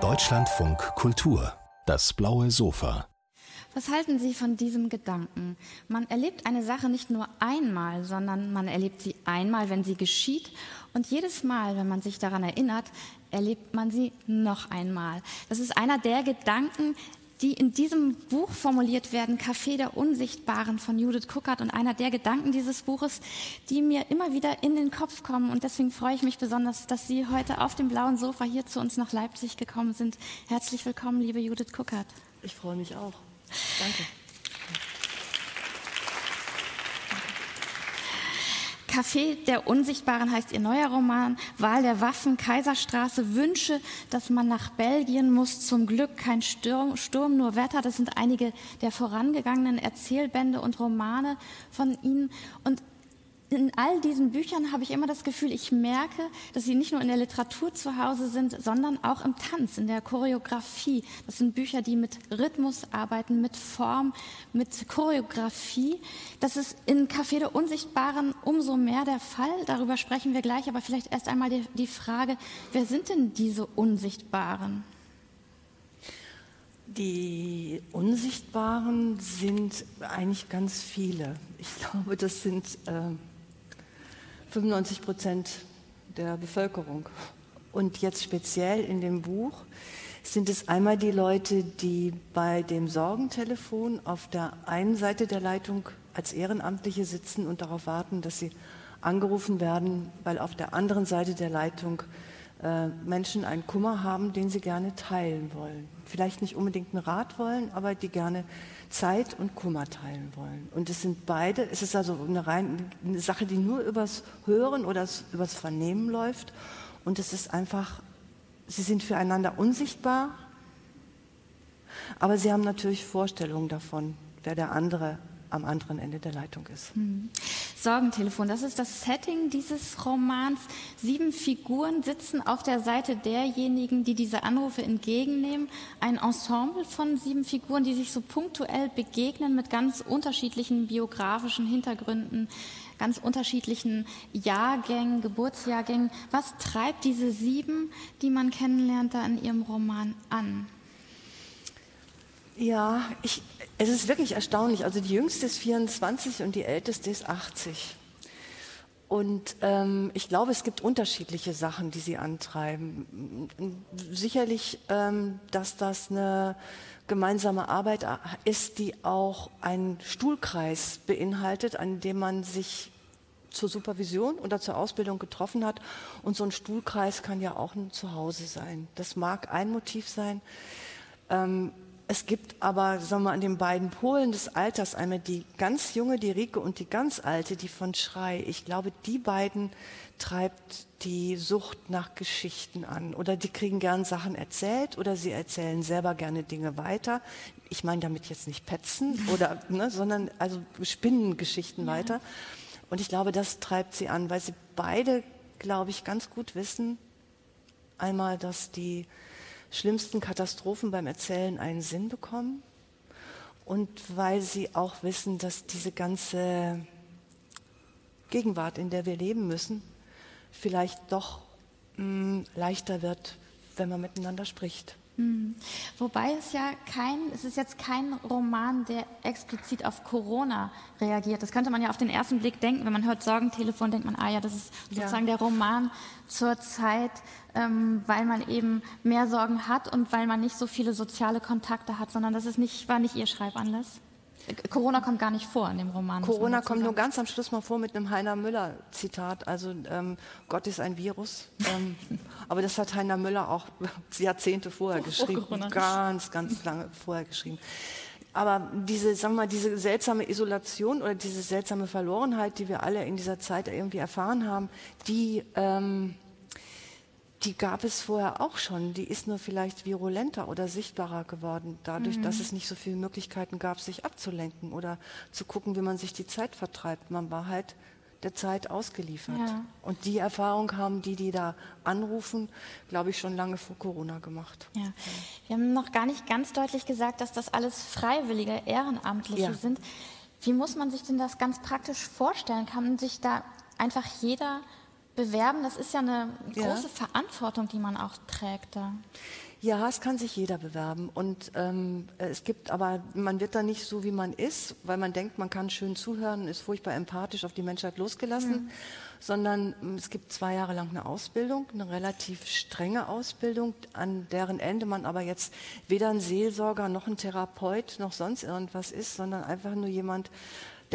Deutschlandfunk Kultur, das blaue Sofa. Was halten Sie von diesem Gedanken? Man erlebt eine Sache nicht nur einmal, sondern man erlebt sie einmal, wenn sie geschieht. Und jedes Mal, wenn man sich daran erinnert, erlebt man sie noch einmal. Das ist einer der Gedanken, die in diesem Buch formuliert werden, Café der Unsichtbaren von Judith Cookert und einer der Gedanken dieses Buches, die mir immer wieder in den Kopf kommen. Und deswegen freue ich mich besonders, dass Sie heute auf dem blauen Sofa hier zu uns nach Leipzig gekommen sind. Herzlich willkommen, liebe Judith Cookert. Ich freue mich auch. Danke. Café der Unsichtbaren heißt ihr neuer Roman, Wahl der Waffen, Kaiserstraße, Wünsche, dass man nach Belgien muss, zum Glück kein Sturm, Sturm, nur Wetter. Das sind einige der vorangegangenen Erzählbände und Romane von Ihnen. Und in all diesen Büchern habe ich immer das Gefühl, ich merke, dass sie nicht nur in der Literatur zu Hause sind, sondern auch im Tanz, in der Choreografie. Das sind Bücher, die mit Rhythmus arbeiten, mit Form, mit Choreografie. Das ist in Café der Unsichtbaren umso mehr der Fall. Darüber sprechen wir gleich, aber vielleicht erst einmal die, die Frage, wer sind denn diese Unsichtbaren? Die Unsichtbaren sind eigentlich ganz viele. Ich glaube, das sind äh 95 Prozent der Bevölkerung. Und jetzt speziell in dem Buch sind es einmal die Leute, die bei dem Sorgentelefon auf der einen Seite der Leitung als Ehrenamtliche sitzen und darauf warten, dass sie angerufen werden, weil auf der anderen Seite der Leitung äh, Menschen einen Kummer haben, den sie gerne teilen wollen. Vielleicht nicht unbedingt einen Rat wollen, aber die gerne Zeit und Kummer teilen wollen. Und es sind beide, es ist also eine, rein, eine Sache, die nur übers Hören oder übers Vernehmen läuft. Und es ist einfach, sie sind füreinander unsichtbar, aber sie haben natürlich Vorstellungen davon, wer der andere am anderen Ende der Leitung ist. Hm. Sorgentelefon, das ist das Setting dieses Romans. Sieben Figuren sitzen auf der Seite derjenigen, die diese Anrufe entgegennehmen. Ein Ensemble von sieben Figuren, die sich so punktuell begegnen mit ganz unterschiedlichen biografischen Hintergründen, ganz unterschiedlichen Jahrgängen, Geburtsjahrgängen. Was treibt diese sieben, die man kennenlernt, da in Ihrem Roman an? Ja, ich, es ist wirklich erstaunlich. Also die jüngste ist 24 und die älteste ist 80. Und ähm, ich glaube, es gibt unterschiedliche Sachen, die sie antreiben. Sicherlich, ähm, dass das eine gemeinsame Arbeit ist, die auch einen Stuhlkreis beinhaltet, an dem man sich zur Supervision oder zur Ausbildung getroffen hat. Und so ein Stuhlkreis kann ja auch ein Zuhause sein. Das mag ein Motiv sein. Ähm, es gibt aber, sagen wir mal, an den beiden Polen des Alters einmal die ganz junge, die Rike und die ganz alte, die von Schrei. Ich glaube, die beiden treibt die Sucht nach Geschichten an. Oder die kriegen gern Sachen erzählt oder sie erzählen selber gerne Dinge weiter. Ich meine damit jetzt nicht petzen oder, ne, sondern also spinnen Geschichten ja. weiter. Und ich glaube, das treibt sie an, weil sie beide, glaube ich, ganz gut wissen, einmal, dass die schlimmsten Katastrophen beim Erzählen einen Sinn bekommen und weil sie auch wissen, dass diese ganze Gegenwart, in der wir leben müssen, vielleicht doch mh, mm, leichter wird, wenn man miteinander spricht. Hm. Wobei es ja kein, es ist jetzt kein Roman, der explizit auf Corona reagiert. Das könnte man ja auf den ersten Blick denken. Wenn man hört Sorgentelefon, denkt man, ah ja, das ist sozusagen ja. der Roman zur Zeit, ähm, weil man eben mehr Sorgen hat und weil man nicht so viele soziale Kontakte hat, sondern das ist nicht, war nicht Ihr Schreibanlass. Corona kommt gar nicht vor in dem Roman. Corona kommt nur ganz am Schluss mal vor mit einem Heiner Müller-Zitat. Also ähm, Gott ist ein Virus. Ähm, aber das hat Heiner Müller auch Jahrzehnte vorher oh, geschrieben. Oh, ganz, ganz lange vorher geschrieben. Aber diese, sagen wir mal, diese seltsame Isolation oder diese seltsame Verlorenheit, die wir alle in dieser Zeit irgendwie erfahren haben, die ähm, die gab es vorher auch schon. Die ist nur vielleicht virulenter oder sichtbarer geworden, dadurch, mhm. dass es nicht so viele Möglichkeiten gab, sich abzulenken oder zu gucken, wie man sich die Zeit vertreibt. Man war halt der Zeit ausgeliefert. Ja. Und die Erfahrung haben die, die da anrufen, glaube ich, schon lange vor Corona gemacht. Ja. Wir haben noch gar nicht ganz deutlich gesagt, dass das alles freiwillige, ehrenamtliche ja. sind. Wie muss man sich denn das ganz praktisch vorstellen? Kann sich da einfach jeder bewerben, das ist ja eine ja. große Verantwortung, die man auch trägt da. Ja, es kann sich jeder bewerben. Und ähm, es gibt aber, man wird da nicht so, wie man ist, weil man denkt, man kann schön zuhören, ist furchtbar empathisch auf die Menschheit losgelassen, mhm. sondern ähm, es gibt zwei Jahre lang eine Ausbildung, eine relativ strenge Ausbildung, an deren Ende man aber jetzt weder ein Seelsorger noch ein Therapeut noch sonst irgendwas ist, sondern einfach nur jemand,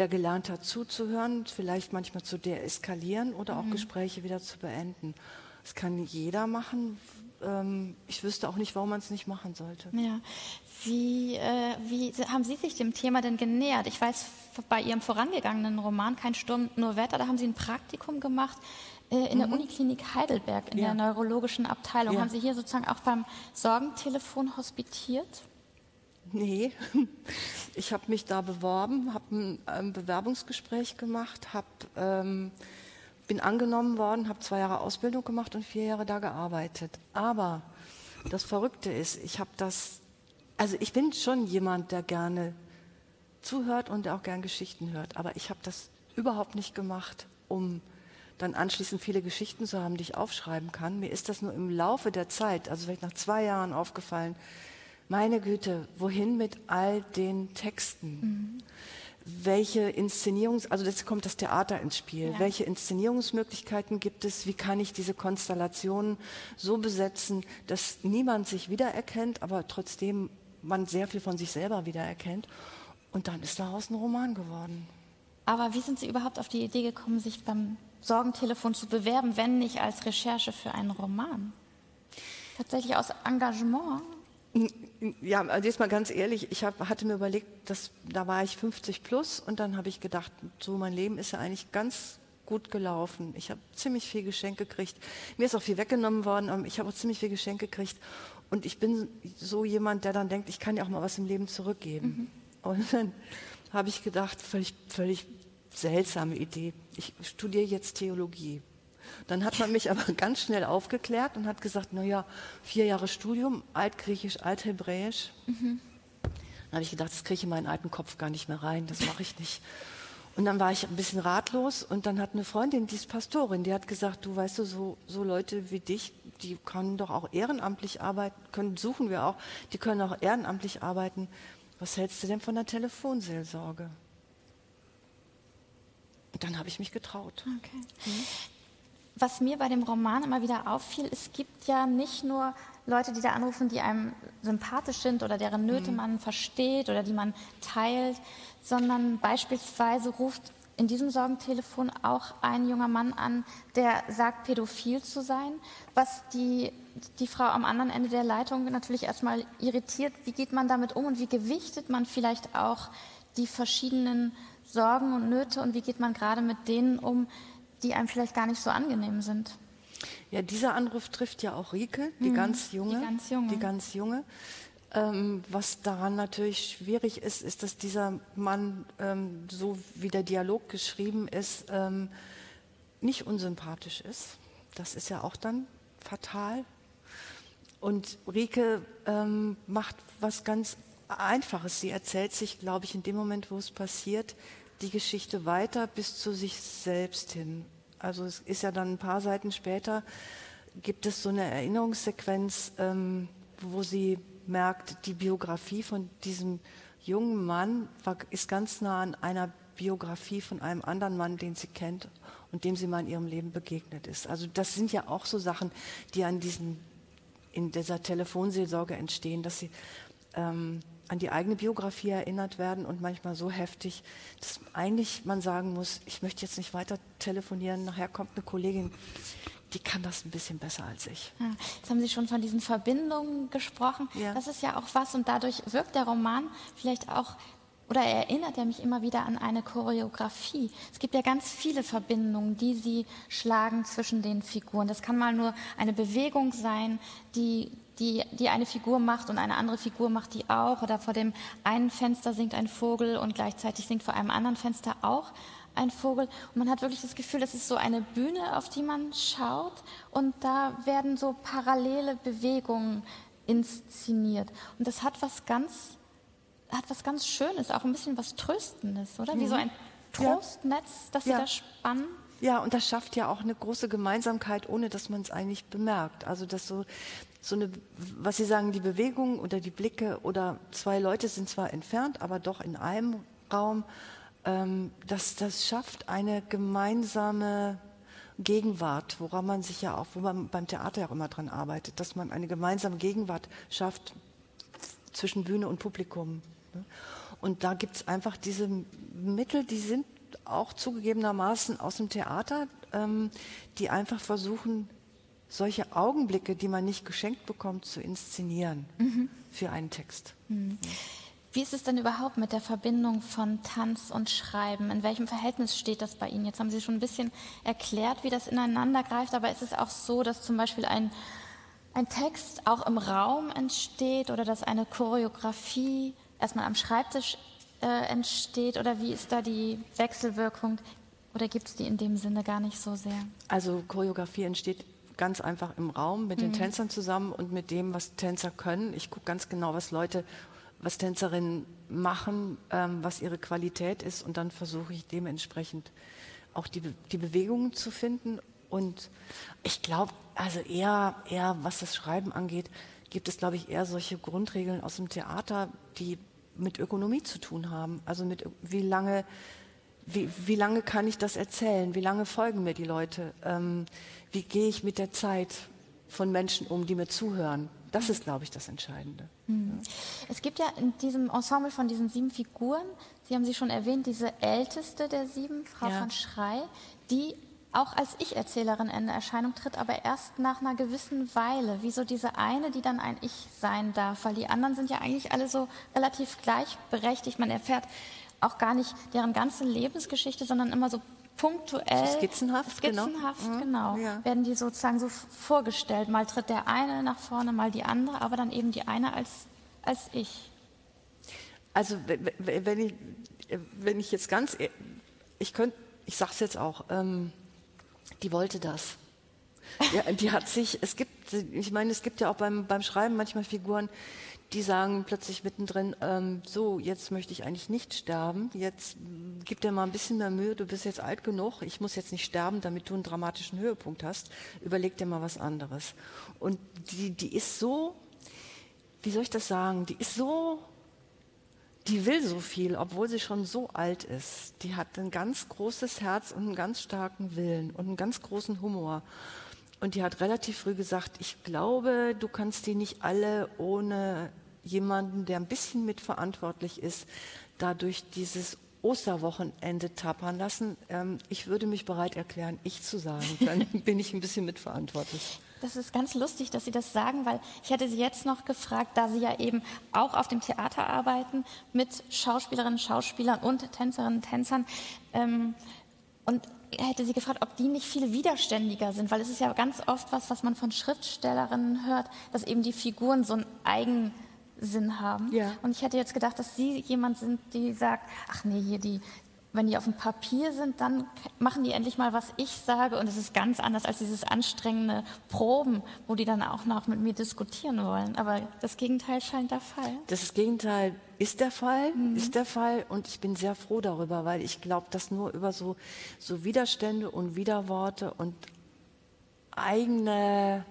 der gelernt hat zuzuhören, vielleicht manchmal zu deeskalieren oder auch mhm. Gespräche wieder zu beenden. Das kann jeder machen, ähm, ich wüsste auch nicht, warum man es nicht machen sollte. Ja. Wie, äh, wie haben Sie sich dem Thema denn genähert? Ich weiß, bei Ihrem vorangegangenen Roman Kein Sturm, nur Wetter, da haben Sie ein Praktikum gemacht äh, in mhm. der Uniklinik Heidelberg, in ja. der neurologischen Abteilung. Ja. Haben Sie hier sozusagen auch beim Sorgentelefon hospitiert? Nee, ich habe mich da beworben, habe ein, ein, Bewerbungsgespräch gemacht, habe ähm, bin angenommen worden, habe zwei Jahre Ausbildung gemacht und vier Jahre da gearbeitet. Aber das Verrückte ist, ich habe das, also ich bin schon jemand, der gerne zuhört und der auch gern Geschichten hört, aber ich habe das überhaupt nicht gemacht, um dann anschließend viele Geschichten zu haben, die ich aufschreiben kann. Mir ist das nur im Laufe der Zeit, also vielleicht nach zwei Jahren aufgefallen, meine Güte, wohin mit all den Texten? Mhm welche Inszenierungs-, also jetzt kommt das Theater ins Spiel. Ja. Welche Inszenierungsmöglichkeiten gibt es? Wie kann ich diese Konstellationen so besetzen, dass niemand sich wiedererkennt, aber trotzdem man sehr viel von sich selber wiedererkennt? Und dann ist daraus ein Roman geworden. Aber wie sind Sie überhaupt auf die Idee gekommen, sich beim Sorgentelefon zu bewerben, wenn nicht als Recherche für einen Roman? Tatsächlich aus Engagement? Ja, also jetzt mal ganz ehrlich, ich hab, hatte mir überlegt, dass, da war ich 50 plus und dann habe ich gedacht, so mein Leben ist ja eigentlich ganz gut gelaufen. Ich habe ziemlich viel Geschenk gekriegt. Mir ist auch viel weggenommen worden, aber ich habe auch ziemlich viel Geschenk gekriegt. Und ich bin so jemand, der dann denkt, ich kann ja auch mal was im Leben zurückgeben. Mhm. Und dann habe ich gedacht, völlig, völlig seltsame Idee. Ich studiere jetzt Theologie. Dann hat man mich aber ganz schnell aufgeklärt und hat gesagt, naja, vier Jahre Studium, Altgriechisch, Althebräisch. Mhm. Dann habe ich gedacht, das kriege ich in meinen alten Kopf gar nicht mehr rein, das mache ich nicht. Und dann war ich ein bisschen ratlos und dann hat eine Freundin, die ist Pastorin, die hat gesagt, du weißt du, so, so Leute wie dich, die können doch auch ehrenamtlich arbeiten, können, suchen wir auch, die können auch ehrenamtlich arbeiten. Was hältst du denn von der Telefonseelsorge? Und dann habe ich mich getraut. Okay. Mhm was mir bei dem Roman immer wieder auffiel, es gibt ja nicht nur Leute, die da anrufen, die einem sympathisch sind oder deren Nöte mhm. man versteht oder die man teilt, sondern beispielsweise ruft in diesem Sorgentelefon auch ein junger Mann an, der sagt, pädophil zu sein, was die, die Frau am anderen Ende der Leitung natürlich erstmal irritiert. Wie geht man damit um und wie gewichtet man vielleicht auch die verschiedenen Sorgen und Nöte und wie geht man gerade mit denen um, die einem vielleicht gar nicht so angenehm sind. Ja, dieser Anruf trifft ja auch Rike, die mhm, ganz junge. Die ganz junge. Die ganz junge. Ähm, was daran natürlich schwierig ist, ist, dass dieser Mann, ähm, so wie der Dialog geschrieben ist, ähm, nicht unsympathisch ist. Das ist ja auch dann fatal. Und Rike ähm, macht was ganz Einfaches. Sie erzählt sich, glaube ich, in dem Moment, wo es passiert, die Geschichte weiter bis zu sich selbst hin. Also es ist ja dann ein paar Seiten später, gibt es so eine Erinnerungssequenz, ähm, wo sie merkt, die Biografie von diesem jungen Mann war, ist ganz nah an einer Biografie von einem anderen Mann, den sie kennt und dem sie mal in ihrem Leben begegnet ist. Also das sind ja auch so Sachen, die an diesen, in dieser Telefonseelsorge entstehen, dass sie ähm, an die eigene Biografie erinnert werden und manchmal so heftig, dass eigentlich man sagen muss, ich möchte jetzt nicht weiter telefonieren, nachher kommt eine Kollegin, die kann das ein bisschen besser als ich. Ja, jetzt haben Sie schon von diesen Verbindungen gesprochen. Ja. Das ist ja auch was und dadurch wirkt der Roman vielleicht auch oder erinnert er mich immer wieder an eine Choreografie. Es gibt ja ganz viele Verbindungen, die sie schlagen zwischen den Figuren. Das kann mal nur eine Bewegung sein, die die, die eine Figur macht und eine andere Figur macht die auch. Oder vor dem einen Fenster singt ein Vogel und gleichzeitig singt vor einem anderen Fenster auch ein Vogel. Und man hat wirklich das Gefühl, es ist so eine Bühne, auf die man schaut und da werden so parallele Bewegungen inszeniert. Und das hat was ganz, hat was ganz Schönes, auch ein bisschen was Tröstendes, oder? Mhm. Wie so ein Trostnetz, das ja. sie da spannen. Ja, und das schafft ja auch eine große Gemeinsamkeit, ohne dass man es eigentlich bemerkt. Also dass so, so eine, was Sie sagen, die Bewegung oder die Blicke oder zwei Leute sind zwar entfernt, aber doch in einem Raum, ähm, dass das schafft eine gemeinsame Gegenwart, woran man sich ja auch, wo man beim Theater auch immer dran arbeitet, dass man eine gemeinsame Gegenwart schafft zwischen Bühne und Publikum. Ne? Und da gibt es einfach diese Mittel, die sind auch zugegebenermaßen aus dem Theater, ähm, die einfach versuchen, solche Augenblicke, die man nicht geschenkt bekommt, zu inszenieren mhm. für einen Text. Mhm. Wie ist es denn überhaupt mit der Verbindung von Tanz und Schreiben? In welchem Verhältnis steht das bei Ihnen? Jetzt haben Sie schon ein bisschen erklärt, wie das ineinander greift, aber ist es auch so, dass zum Beispiel ein, ein Text auch im Raum entsteht oder dass eine Choreografie erstmal am Schreibtisch äh, entsteht oder wie ist da die Wechselwirkung oder gibt es die in dem Sinne gar nicht so sehr? Also Choreografie entsteht ganz einfach im Raum mit den mhm. Tänzern zusammen und mit dem, was Tänzer können. Ich gucke ganz genau, was Leute was Tänzerinnen machen, ähm, was ihre Qualität ist und dann versuche ich dementsprechend auch die, die Bewegungen zu finden. Und ich glaube, also eher, eher, was das Schreiben angeht, gibt es, glaube ich, eher solche Grundregeln aus dem Theater, die mit Ökonomie zu tun haben. Also mit wie lange, wie, wie lange kann ich das erzählen? Wie lange folgen mir die Leute? Ähm, wie gehe ich mit der Zeit von Menschen um, die mir zuhören? Das ist, glaube ich, das Entscheidende. Mhm. Es gibt ja in diesem Ensemble von diesen sieben Figuren, Sie haben sie schon erwähnt, diese älteste der sieben, Frau ja. von Schrei, die auch als Ich-Erzählerin in Erscheinung tritt, aber erst nach einer gewissen Weile. Wieso diese eine, die dann ein Ich sein darf? Weil die anderen sind ja eigentlich alle so relativ gleichberechtigt. Man erfährt auch gar nicht deren ganze Lebensgeschichte, sondern immer so punktuell, skizzenhaft, genau. skizzenhaft genau, genau ja. werden die sozusagen so vorgestellt. Mal tritt der eine nach vorne, mal die andere, aber dann eben die eine als, als ich. Also wenn ich, wenn ich jetzt ganz, ich könnte, ich sage es jetzt auch, ähm, die wollte das. Ja, die hat sich, es gibt, ich meine, es gibt ja auch beim, beim Schreiben manchmal Figuren, die sagen plötzlich mittendrin, ähm, so, jetzt möchte ich eigentlich nicht sterben, jetzt gib dir mal ein bisschen mehr Mühe, du bist jetzt alt genug, ich muss jetzt nicht sterben, damit du einen dramatischen Höhepunkt hast, überleg dir mal was anderes. Und die, die ist so, wie soll ich das sagen, die ist so, die will so viel, obwohl sie schon so alt ist. Die hat ein ganz großes Herz und einen ganz starken Willen und einen ganz großen Humor. Und die hat relativ früh gesagt, ich glaube, du kannst die nicht alle ohne jemanden, der ein bisschen mitverantwortlich ist, dadurch dieses Osterwochenende tappern lassen. Ähm, ich würde mich bereit erklären, ich zu sagen. Dann bin ich ein bisschen mitverantwortlich. Das ist ganz lustig, dass Sie das sagen, weil ich hätte Sie jetzt noch gefragt, da Sie ja eben auch auf dem Theater arbeiten mit Schauspielerinnen, Schauspielern und Tänzerinnen, Tänzern. Ähm, und hätte sie gefragt, ob die nicht viel widerständiger sind, weil es ist ja ganz oft was, was man von Schriftstellerinnen hört, dass eben die Figuren so einen Eigensinn haben. Ja. Und ich hätte jetzt gedacht, dass Sie jemand sind, die sagt, ach nee, hier die, wenn die auf dem Papier sind, dann machen die endlich mal, was ich sage. Und es ist ganz anders als dieses anstrengende Proben, wo die dann auch noch mit mir diskutieren wollen. Aber das Gegenteil scheint der Fall. Das Gegenteil ist der Fall, mhm. ist der Fall. Und ich bin sehr froh darüber, weil ich glaube, dass nur über so, so Widerstände und Widerworte und eigene,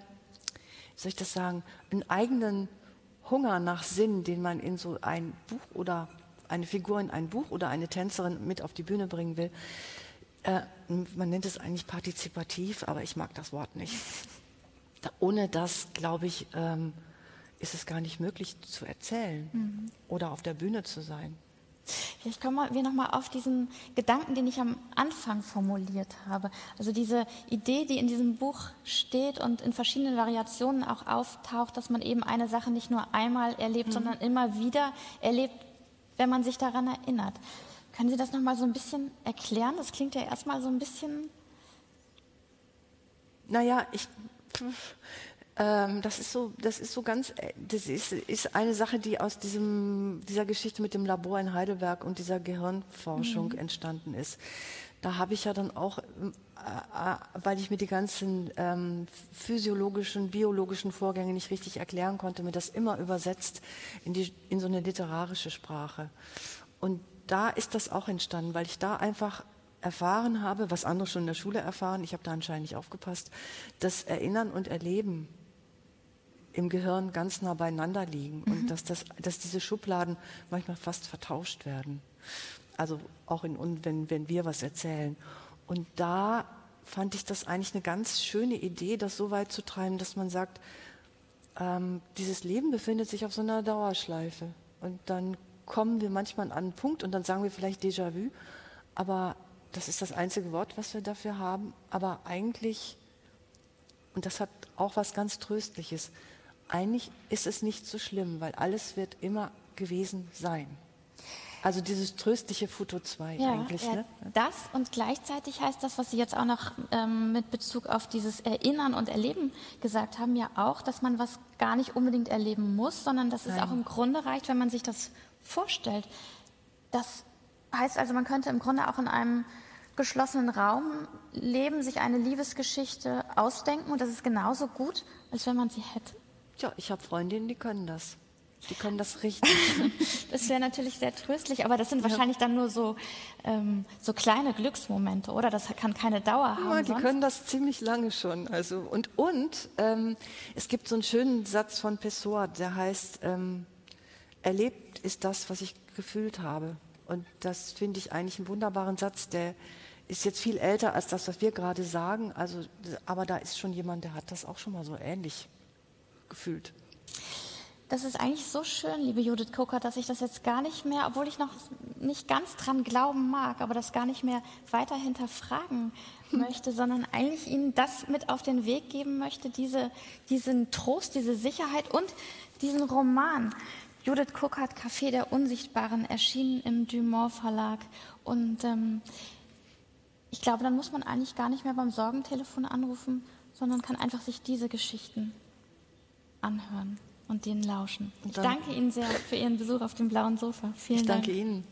wie soll ich das sagen, einen eigenen Hunger nach Sinn, den man in so ein Buch oder eine Figur in ein Buch oder eine Tänzerin mit auf die Bühne bringen will. Äh, man nennt es eigentlich partizipativ, aber ich mag das Wort nicht. Da, ohne das, glaube ich, ähm, ist es gar nicht möglich zu erzählen mhm. oder auf der Bühne zu sein. Vielleicht kommen wir nochmal auf diesen Gedanken, den ich am Anfang formuliert habe. Also diese Idee, die in diesem Buch steht und in verschiedenen Variationen auch auftaucht, dass man eben eine Sache nicht nur einmal erlebt, mhm. sondern immer wieder erlebt, wenn man sich daran erinnert. Können Sie das noch mal so ein bisschen erklären? Das klingt ja erstmal so ein bisschen. Naja, ich. Ähm, das ist so, das ist so ganz, das ist, ist eine Sache, die aus diesem, dieser Geschichte mit dem Labor in Heidelberg und dieser Gehirnforschung mhm. entstanden ist. Da habe ich ja dann auch, äh, äh, weil ich mir die ganzen ähm, physiologischen, biologischen Vorgänge nicht richtig erklären konnte, mir das immer übersetzt in, die, in so eine literarische Sprache. Und da ist das auch entstanden, weil ich da einfach erfahren habe, was andere schon in der Schule erfahren, ich habe da anscheinend nicht aufgepasst, dass Erinnern und Erleben im Gehirn ganz nah beieinander liegen mhm. und dass, das, dass diese Schubladen manchmal fast vertauscht werden. Also auch in, wenn, wenn wir was erzählen. Und da fand ich das eigentlich eine ganz schöne Idee, das so weit zu treiben, dass man sagt, ähm, dieses Leben befindet sich auf so einer Dauerschleife. Und dann kommen wir manchmal an einen Punkt und dann sagen wir vielleicht Déjà-vu, aber das ist das einzige Wort, was wir dafür haben. Aber eigentlich, und das hat auch was ganz Tröstliches, eigentlich ist es nicht so schlimm, weil alles wird immer gewesen sein. Also dieses tröstliche Foto 2 ja, eigentlich. Ja, ne? Das und gleichzeitig heißt das, was Sie jetzt auch noch ähm, mit Bezug auf dieses Erinnern und Erleben gesagt haben, ja auch, dass man was gar nicht unbedingt erleben muss, sondern dass Nein. es auch im Grunde reicht, wenn man sich das vorstellt. Das heißt also, man könnte im Grunde auch in einem geschlossenen Raum leben, sich eine Liebesgeschichte ausdenken und das ist genauso gut, als wenn man sie hätte. Ja, ich habe Freundinnen, die können das. Die können das richtig. das wäre natürlich sehr tröstlich, aber das sind wahrscheinlich dann nur so, ähm, so kleine Glücksmomente, oder? Das kann keine Dauer haben. Ja, die sonst. können das ziemlich lange schon. Also, und und ähm, es gibt so einen schönen Satz von Pessoa, der heißt, ähm, erlebt ist das, was ich gefühlt habe. Und das finde ich eigentlich einen wunderbaren Satz, der ist jetzt viel älter als das, was wir gerade sagen. Also, aber da ist schon jemand, der hat das auch schon mal so ähnlich gefühlt. Das ist eigentlich so schön, liebe Judith Coker, dass ich das jetzt gar nicht mehr, obwohl ich noch nicht ganz dran glauben mag, aber das gar nicht mehr weiter hinterfragen möchte, sondern eigentlich Ihnen das mit auf den Weg geben möchte, diese, diesen Trost, diese Sicherheit und diesen Roman. Judith Cookert, Café der Unsichtbaren, erschienen im Dumont Verlag. Und ähm, ich glaube, dann muss man eigentlich gar nicht mehr beim Sorgentelefon anrufen, sondern kann einfach sich diese Geschichten anhören und denen lauschen. Ich danke Ihnen sehr für Ihren Besuch auf dem blauen Sofa. Vielen ich Dank. danke Ihnen.